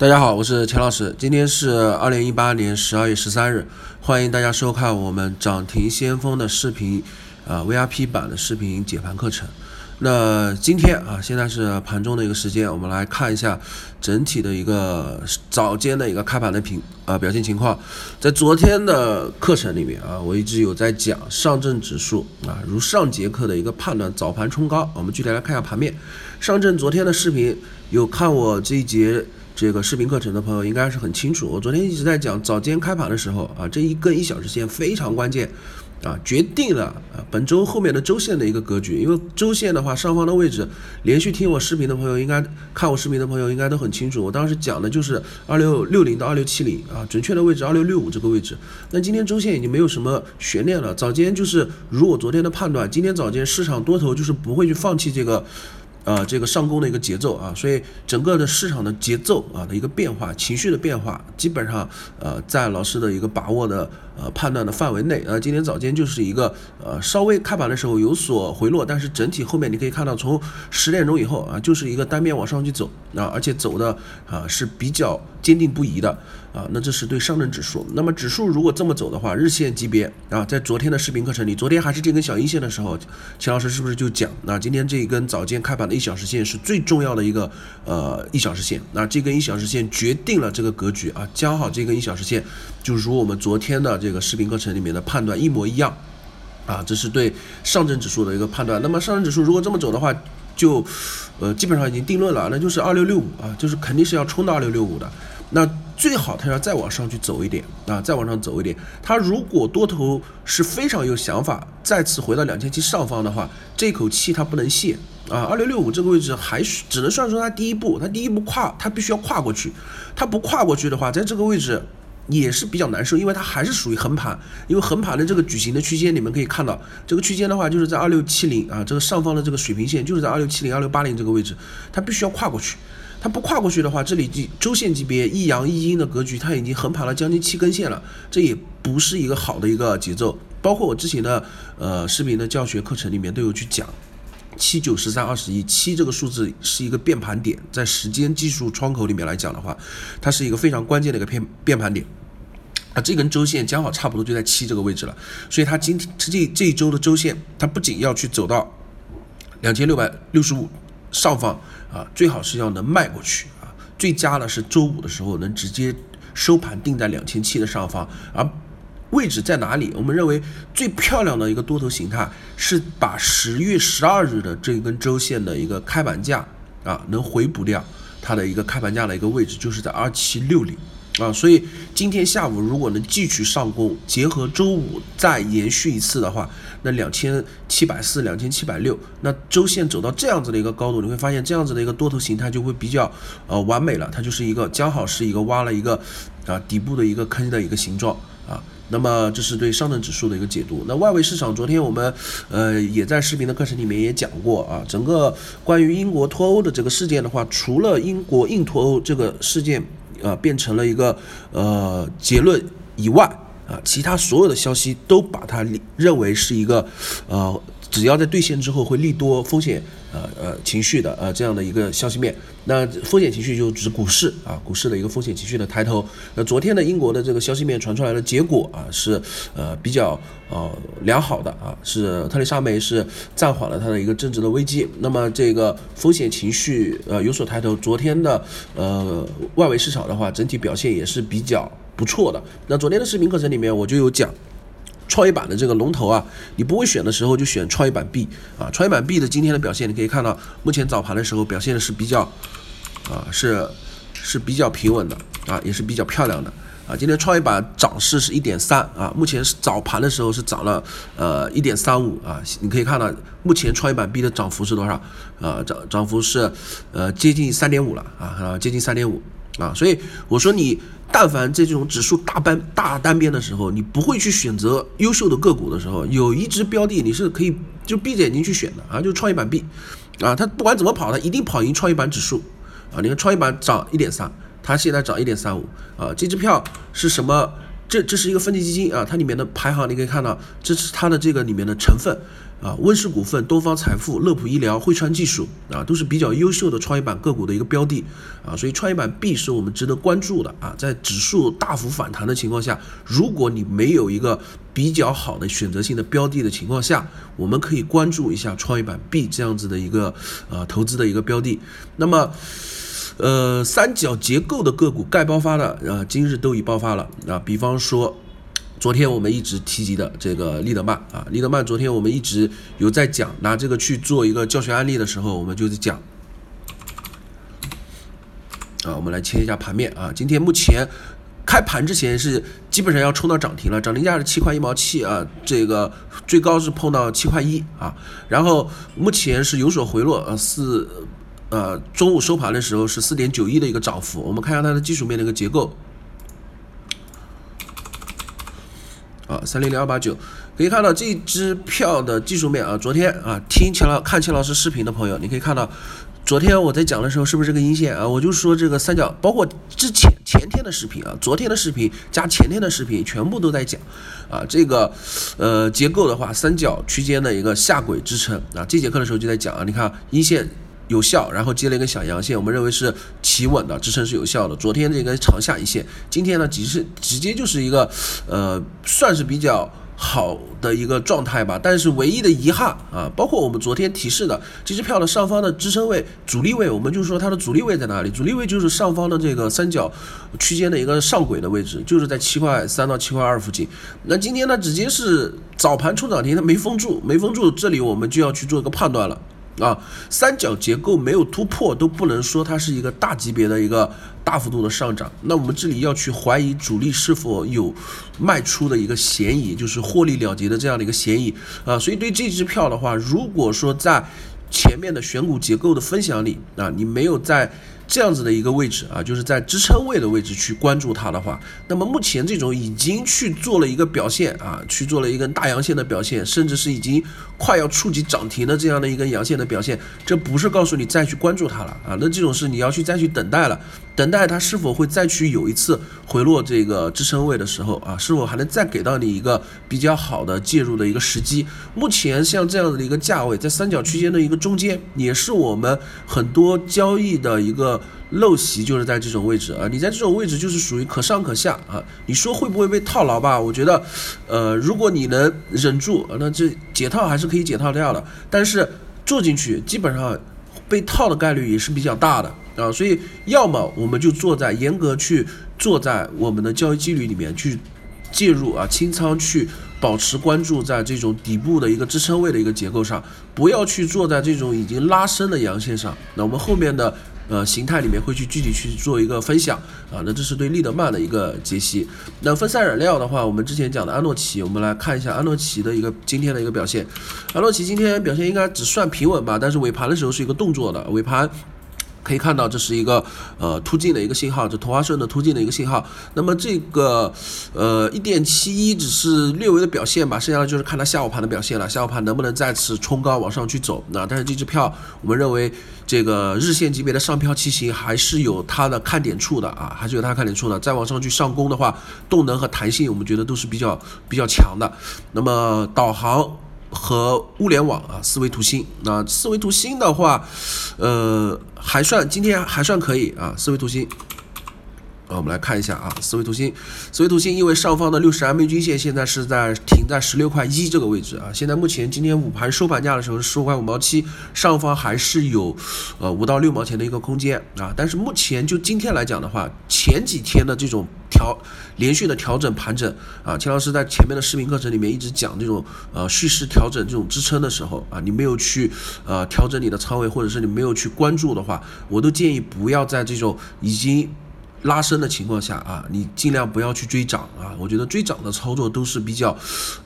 大家好，我是钱老师。今天是二零一八年十二月十三日，欢迎大家收看我们涨停先锋的视频，啊 VIP 版的视频解盘课程。那今天啊，现在是盘中的一个时间，我们来看一下整体的一个早间的一个开盘的平啊表现情况。在昨天的课程里面啊，我一直有在讲上证指数啊，如上节课的一个判断，早盘冲高。我们具体来看一下盘面，上证昨天的视频有看我这一节。这个视频课程的朋友应该是很清楚，我昨天一直在讲早间开盘的时候啊，这一根一小时线非常关键啊，决定了啊本周后面的周线的一个格局。因为周线的话，上方的位置，连续听我视频的朋友应该看我视频的朋友应该都很清楚，我当时讲的就是二六六零到二六七零啊，准确的位置二六六五这个位置。那今天周线已经没有什么悬念了，早间就是如我昨天的判断，今天早间市场多头就是不会去放弃这个。呃，这个上攻的一个节奏啊，所以整个的市场的节奏啊的一个变化，情绪的变化，基本上呃在老师的一个把握的呃判断的范围内。呃，今天早间就是一个呃稍微开盘的时候有所回落，但是整体后面你可以看到，从十点钟以后啊，就是一个单边往上去走啊，而且走的啊是比较坚定不移的啊。那这是对上证指数。那么指数如果这么走的话，日线级别啊，在昨天的视频课程里，昨天还是这根小阴线的时候，钱老师是不是就讲，那今天这一根早间开盘的。一小时线是最重要的一个呃一小时线，那这根一小时线决定了这个格局啊，刚好这根一小时线就如我们昨天的这个视频课程里面的判断一模一样啊，这是对上证指数的一个判断。那么上证指数如果这么走的话，就呃基本上已经定论了，那就是二六六五啊，就是肯定是要冲到二六六五的。那最好它要再往上去走一点啊，再往上走一点。它如果多头是非常有想法，再次回到两千七上方的话，这口气它不能泄啊。二六六五这个位置还是只能算说它第一步，它第一步跨，它必须要跨过去。它不跨过去的话，在这个位置也是比较难受，因为它还是属于横盘。因为横盘的这个矩形的区间，你们可以看到，这个区间的话就是在二六七零啊，这个上方的这个水平线就是在二六七零、二六八零这个位置，它必须要跨过去。它不跨过去的话，这里周线级别一阳一阴的格局，它已经横盘了将近七根线了，这也不是一个好的一个节奏。包括我之前的呃视频的教学课程里面都有去讲，七九十三二十一，七这个数字是一个变盘点，在时间技术窗口里面来讲的话，它是一个非常关键的一个变变盘点。啊，这根周线刚好差不多就在七这个位置了，所以它今天这这一周的周线，它不仅要去走到两千六百六十五。上方啊，最好是要能迈过去啊，最佳呢是周五的时候能直接收盘定在两千七的上方，而位置在哪里？我们认为最漂亮的一个多头形态是把十月十二日的这一根周线的一个开盘价啊，能回补掉它的一个开盘价的一个位置，就是在二七六零。啊，所以今天下午如果能继续上攻，结合周五再延续一次的话，那两千七百四、两千七百六，那周线走到这样子的一个高度，你会发现这样子的一个多头形态就会比较呃完美了，它就是一个刚好是一个挖了一个啊底部的一个坑的一个形状啊。那么这是对上证指数的一个解读。那外围市场昨天我们呃也在视频的课程里面也讲过啊，整个关于英国脱欧的这个事件的话，除了英国硬脱欧这个事件。呃，变成了一个呃结论以外啊，其他所有的消息都把它认为是一个呃。只要在兑现之后会利多风险，呃呃情绪的呃这样的一个消息面，那风险情绪就指股市啊，股市的一个风险情绪的抬头。那昨天的英国的这个消息面传出来的结果啊是呃比较呃良好的啊，是特蕾莎梅是暂缓了它的一个政治的危机，那么这个风险情绪呃有所抬头。昨天的呃外围市场的话，整体表现也是比较不错的。那昨天的视频课程里面我就有讲。创业板的这个龙头啊，你不会选的时候就选创业板 B 啊。创业板 B 的今天的表现，你可以看到，目前早盘的时候表现的是比较，啊是是比较平稳的啊，也是比较漂亮的啊。今天创业板涨势是一点三啊，目前是早盘的时候是涨了呃一点三五啊。你可以看到，目前创业板 B 的涨幅是多少？呃，涨涨幅是呃接近三点五了啊啊，接近三点五啊。所以我说你。但凡在这种指数大单大单边的时候，你不会去选择优秀的个股的时候，有一只标的你是可以就闭着眼睛去选的啊，就创业板 B，啊，它不管怎么跑，它一定跑赢创业板指数啊。你看创业板涨一点三，它现在涨一点三五啊。这支票是什么？这这是一个分级基金啊，它里面的排行你可以看到，这是它的这个里面的成分啊，温氏股份、东方财富、乐普医疗、汇川技术啊，都是比较优秀的创业板个股的一个标的啊，所以创业板 B 是我们值得关注的啊。在指数大幅反弹的情况下，如果你没有一个比较好的选择性的标的的情况下，我们可以关注一下创业板 B 这样子的一个呃投资的一个标的。那么，呃，三角结构的个股该爆发的啊，今日都已爆发了啊，比方说。昨天我们一直提及的这个利德曼啊，利德曼昨天我们一直有在讲，拿这个去做一个教学案例的时候，我们就在讲啊，我们来切一下盘面啊，今天目前开盘之前是基本上要冲到涨停了，涨停价是七块一毛七啊，这个最高是碰到七块一啊，然后目前是有所回落呃四呃中午收盘的时候是四点九一的一个涨幅，我们看一下它的技术面的一个结构。啊，三零零二八九，可以看到这支票的技术面啊。昨天啊，听钱老看钱老师视频的朋友，你可以看到，昨天我在讲的时候是不是这个阴线啊？我就说这个三角，包括之前前天的视频啊，昨天的视频加前天的视频，全部都在讲啊，这个呃结构的话，三角区间的一个下轨支撑啊。这节课的时候就在讲啊，你看阴线。有效，然后接了一根小阳线，我们认为是企稳的支撑是有效的。昨天这根长下影线，今天呢，只是直接就是一个，呃，算是比较好的一个状态吧。但是唯一的遗憾啊，包括我们昨天提示的这支票的上方的支撑位、阻力位，我们就说它的阻力位在哪里？阻力位就是上方的这个三角区间的一个上轨的位置，就是在七块三到七块二附近。那今天呢，直接是早盘冲涨停，它没封住，没封住，这里我们就要去做一个判断了。啊，三角结构没有突破，都不能说它是一个大级别的一个大幅度的上涨。那我们这里要去怀疑主力是否有卖出的一个嫌疑，就是获利了结的这样的一个嫌疑啊。所以对这支票的话，如果说在前面的选股结构的分享里啊，你没有在。这样子的一个位置啊，就是在支撑位的位置去关注它的话，那么目前这种已经去做了一个表现啊，去做了一根大阳线的表现，甚至是已经快要触及涨停的这样的一根阳线的表现，这不是告诉你再去关注它了啊，那这种是你要去再去等待了，等待它是否会再去有一次回落这个支撑位的时候啊，是否还能再给到你一个比较好的介入的一个时机？目前像这样子的一个价位，在三角区间的一个中间，也是我们很多交易的一个。陋习就是在这种位置啊，你在这种位置就是属于可上可下啊。你说会不会被套牢吧？我觉得，呃，如果你能忍住，那这解套还是可以解套掉的。但是做进去，基本上被套的概率也是比较大的啊。所以，要么我们就坐在严格去坐在我们的交易纪律里面去介入啊，清仓去保持关注在这种底部的一个支撑位的一个结构上，不要去坐在这种已经拉升的阳线上。那我们后面的。呃，形态里面会去具体去做一个分享啊，那这是对利德曼的一个解析。那分散染料的话，我们之前讲的安诺奇，我们来看一下安诺奇的一个今天的一个表现。安诺奇今天表现应该只算平稳吧，但是尾盘的时候是一个动作的尾盘。可以看到，这是一个呃突进的一个信号，这同花顺的突进的一个信号。那么这个呃一点七一只是略微的表现吧，剩下的就是看它下午盘的表现了。下午盘能不能再次冲高往上去走？那但是这支票，我们认为这个日线级别的上票骑行还是有它的看点处的啊，还是有它看点处的。再往上去上攻的话，动能和弹性我们觉得都是比较比较强的。那么导航。和物联网啊，思维图新。那思维图新的话，呃，还算今天还算可以啊，思维图新。啊，我们来看一下啊，思维图形，思维图形，因为上方的六十 MA 均线现在是在停在十六块一这个位置啊，现在目前今天午盘收盘价的时候是十五块五毛七，上方还是有呃五到六毛钱的一个空间啊，但是目前就今天来讲的话，前几天的这种调连续的调整盘整啊，钱老师在前面的视频课程里面一直讲这种呃蓄势调整这种支撑的时候啊，你没有去呃调整你的仓位，或者是你没有去关注的话，我都建议不要在这种已经。拉升的情况下啊，你尽量不要去追涨啊！我觉得追涨的操作都是比较，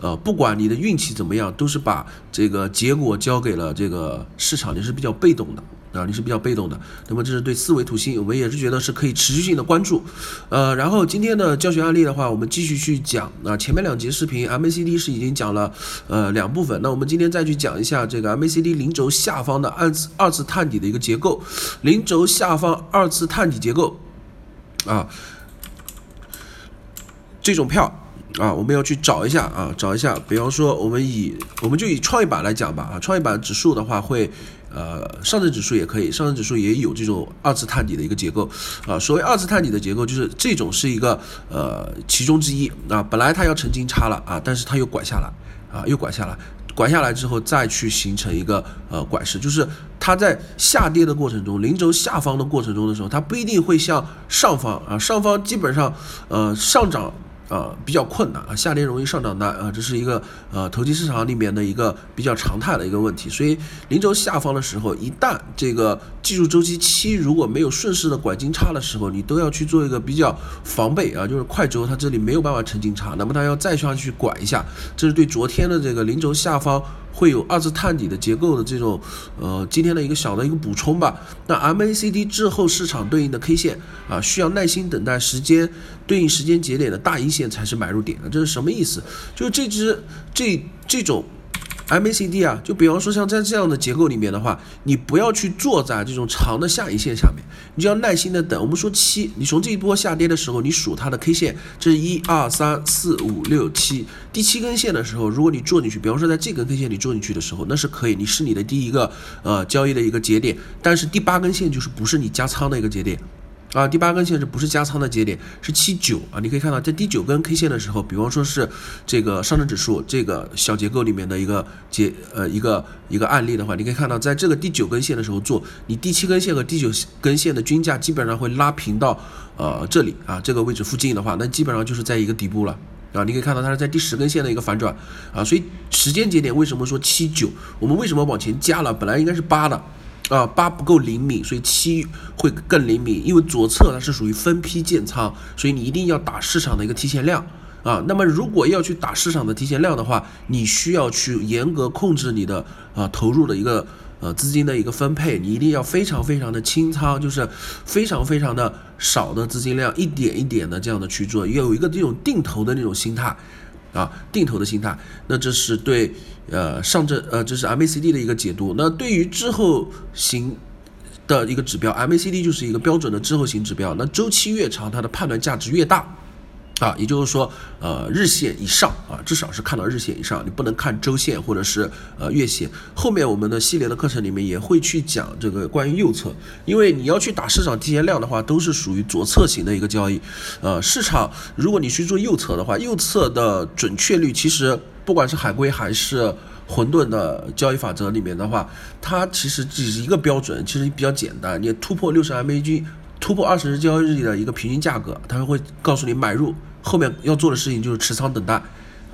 呃，不管你的运气怎么样，都是把这个结果交给了这个市场，你是比较被动的啊，你是比较被动的。那么这是对四维图形，我们也是觉得是可以持续性的关注。呃，然后今天的教学案例的话，我们继续去讲啊，前面两节视频 MACD 是已经讲了呃两部分，那我们今天再去讲一下这个 MACD 零轴下方的二次二次探底的一个结构，零轴下方二次探底结构。啊，这种票啊，我们要去找一下啊，找一下。比方说，我们以我们就以创业板来讲吧啊，创业板指数的话会，呃，上证指数也可以，上证指数也有这种二次探底的一个结构啊。所谓二次探底的结构，就是这种是一个呃其中之一啊。本来它要成金叉了啊，但是它又拐下来啊，又拐下来，拐下来之后再去形成一个呃拐势，就是它在下跌的过程中，零轴下方的过程中的时候，它不一定会向上方啊，上方基本上呃上涨。啊，比较困难啊，下跌容易上涨难啊，这是一个呃投机市场里面的一个比较常态的一个问题。所以零轴下方的时候，一旦这个技术周期期如果没有顺势的拐金叉的时候，你都要去做一个比较防备啊，就是快轴它这里没有办法成金叉，那么它要再上去拐一下，这是对昨天的这个零轴下方。会有二次探底的结构的这种，呃，今天的一个小的一个补充吧。那 MACD 滞后市场对应的 K 线啊，需要耐心等待时间对应时间节点的大阴线才是买入点这是什么意思？就是这只这这种。MACD 啊，就比方说像在这样的结构里面的话，你不要去坐在这种长的下影线下面，你就要耐心的等。我们说七，你从这一波下跌的时候，你数它的 K 线，这是一二三四五六七，第七根线的时候，如果你做进去，比方说在这根 K 线你做进去的时候，那是可以，你是你的第一个呃交易的一个节点，但是第八根线就是不是你加仓的一个节点。啊，第八根线是不是加仓的节点？是七九啊，你可以看到在第九根 K 线的时候，比方说是这个上证指数这个小结构里面的一个结呃一个一个案例的话，你可以看到在这个第九根线的时候做，你第七根线和第九根线的均价基本上会拉平到呃这里啊这个位置附近的话，那基本上就是在一个底部了啊，你可以看到它是在第十根线的一个反转啊，所以时间节点为什么说七九？我们为什么往前加了？本来应该是八的。啊，八不够灵敏，所以七会更灵敏。因为左侧它是属于分批建仓，所以你一定要打市场的一个提前量啊。那么如果要去打市场的提前量的话，你需要去严格控制你的啊投入的一个呃资金的一个分配，你一定要非常非常的清仓，就是非常非常的少的资金量，一点一点的这样的去做，要有一个这种定投的那种心态。啊，定投的心态，那这是对呃上证呃这是 MACD 的一个解读。那对于滞后型的一个指标，MACD 就是一个标准的滞后型指标。那周期越长，它的判断价值越大。啊，也就是说，呃，日线以上啊，至少是看到日线以上，你不能看周线或者是呃月线。后面我们的系列的课程里面也会去讲这个关于右侧，因为你要去打市场提前量的话，都是属于左侧型的一个交易。呃，市场如果你去做右侧的话，右侧的准确率其实不管是海龟还是混沌的交易法则里面的话，它其实只是一个标准，其实比较简单，你突破六十 MAG。突破二十日交易日的一个平均价格，它会告诉你买入。后面要做的事情就是持仓等待，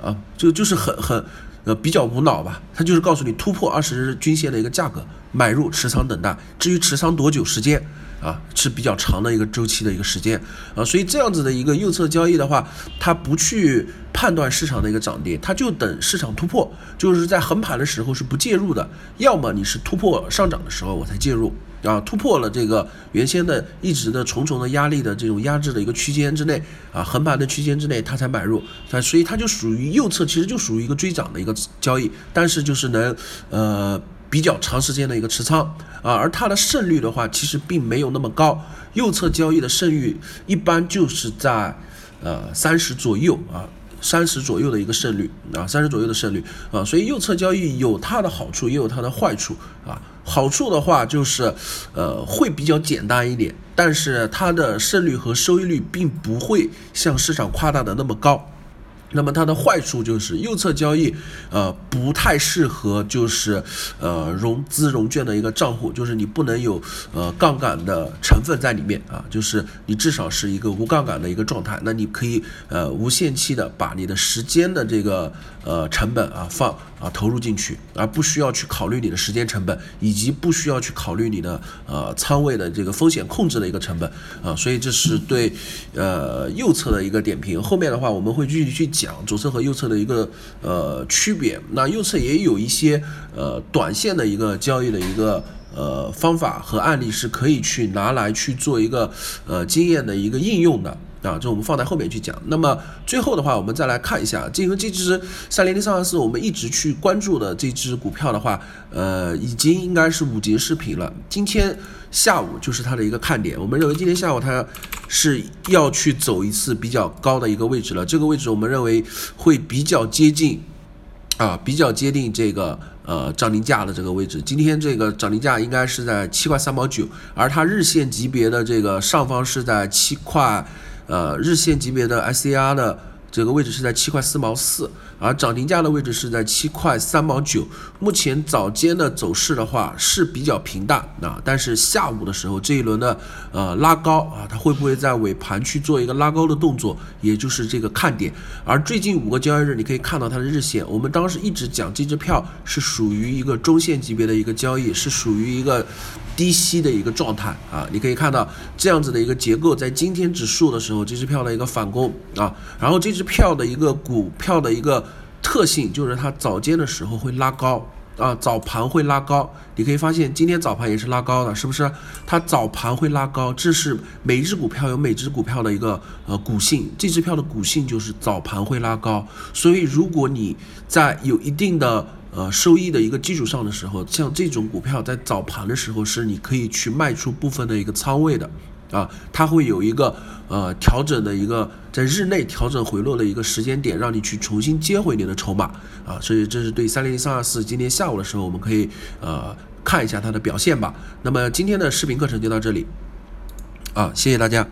啊，就就是很很呃比较无脑吧。它就是告诉你突破二十日均线的一个价格，买入持仓等待。至于持仓多久时间？啊，是比较长的一个周期的一个时间啊，所以这样子的一个右侧交易的话，它不去判断市场的一个涨跌，它就等市场突破，就是在横盘的时候是不介入的，要么你是突破上涨的时候我才介入啊，突破了这个原先的一直的重重的压力的这种压制的一个区间之内啊，横盘的区间之内它才买入，它所以它就属于右侧，其实就属于一个追涨的一个交易，但是就是能呃。比较长时间的一个持仓啊，而它的胜率的话，其实并没有那么高。右侧交易的胜率一般就是在呃三十左右啊，三十左右的一个胜率啊，三十左右的胜率啊，所以右侧交易有它的好处，也有它的坏处啊。好处的话就是呃会比较简单一点，但是它的胜率和收益率并不会像市场夸大的那么高。那么它的坏处就是右侧交易，呃，不太适合就是呃融资融券的一个账户，就是你不能有呃杠杆的成分在里面啊，就是你至少是一个无杠杆的一个状态。那你可以呃无限期的把你的时间的这个呃成本啊放啊投入进去，而不需要去考虑你的时间成本，以及不需要去考虑你的呃仓位的这个风险控制的一个成本啊。所以这是对呃右侧的一个点评。后面的话我们会继续去。讲左侧和右侧的一个呃区别，那右侧也有一些呃短线的一个交易的一个呃方法和案例是可以去拿来去做一个呃经验的一个应用的啊，这我们放在后面去讲。那么最后的话，我们再来看一下，这个这只三零零三二四，我们一直去关注的这只股票的话，呃，已经应该是五节视频了。今天下午就是它的一个看点，我们认为今天下午它是要去走一次比较高的一个位置了。这个位置我们认为会比较接近，啊，比较接近这个。呃，涨停价的这个位置，今天这个涨停价应该是在七块三毛九，而它日线级别的这个上方是在七块，呃，日线级别的 ICR 的。这个位置是在七块四毛四，而涨停价的位置是在七块三毛九。目前早间的走势的话是比较平淡啊，但是下午的时候这一轮的呃拉高啊，它会不会在尾盘去做一个拉高的动作，也就是这个看点。而最近五个交易日，你可以看到它的日线，我们当时一直讲这支票是属于一个中线级别的一个交易，是属于一个。低吸的一个状态啊，你可以看到这样子的一个结构，在今天指数的时候，这支票的一个反攻啊，然后这支票的一个股票的一个特性就是它早间的时候会拉高啊，早盘会拉高，你可以发现今天早盘也是拉高的，是不是？它早盘会拉高，这是每只股票有每只股票的一个呃股性，这支票的股性就是早盘会拉高，所以如果你在有一定的。呃，收益的一个基础上的时候，像这种股票在早盘的时候是你可以去卖出部分的一个仓位的，啊，它会有一个呃调整的一个在日内调整回落的一个时间点，让你去重新接回你的筹码，啊，所以这是对三零三二四今天下午的时候我们可以呃看一下它的表现吧。那么今天的视频课程就到这里，啊，谢谢大家。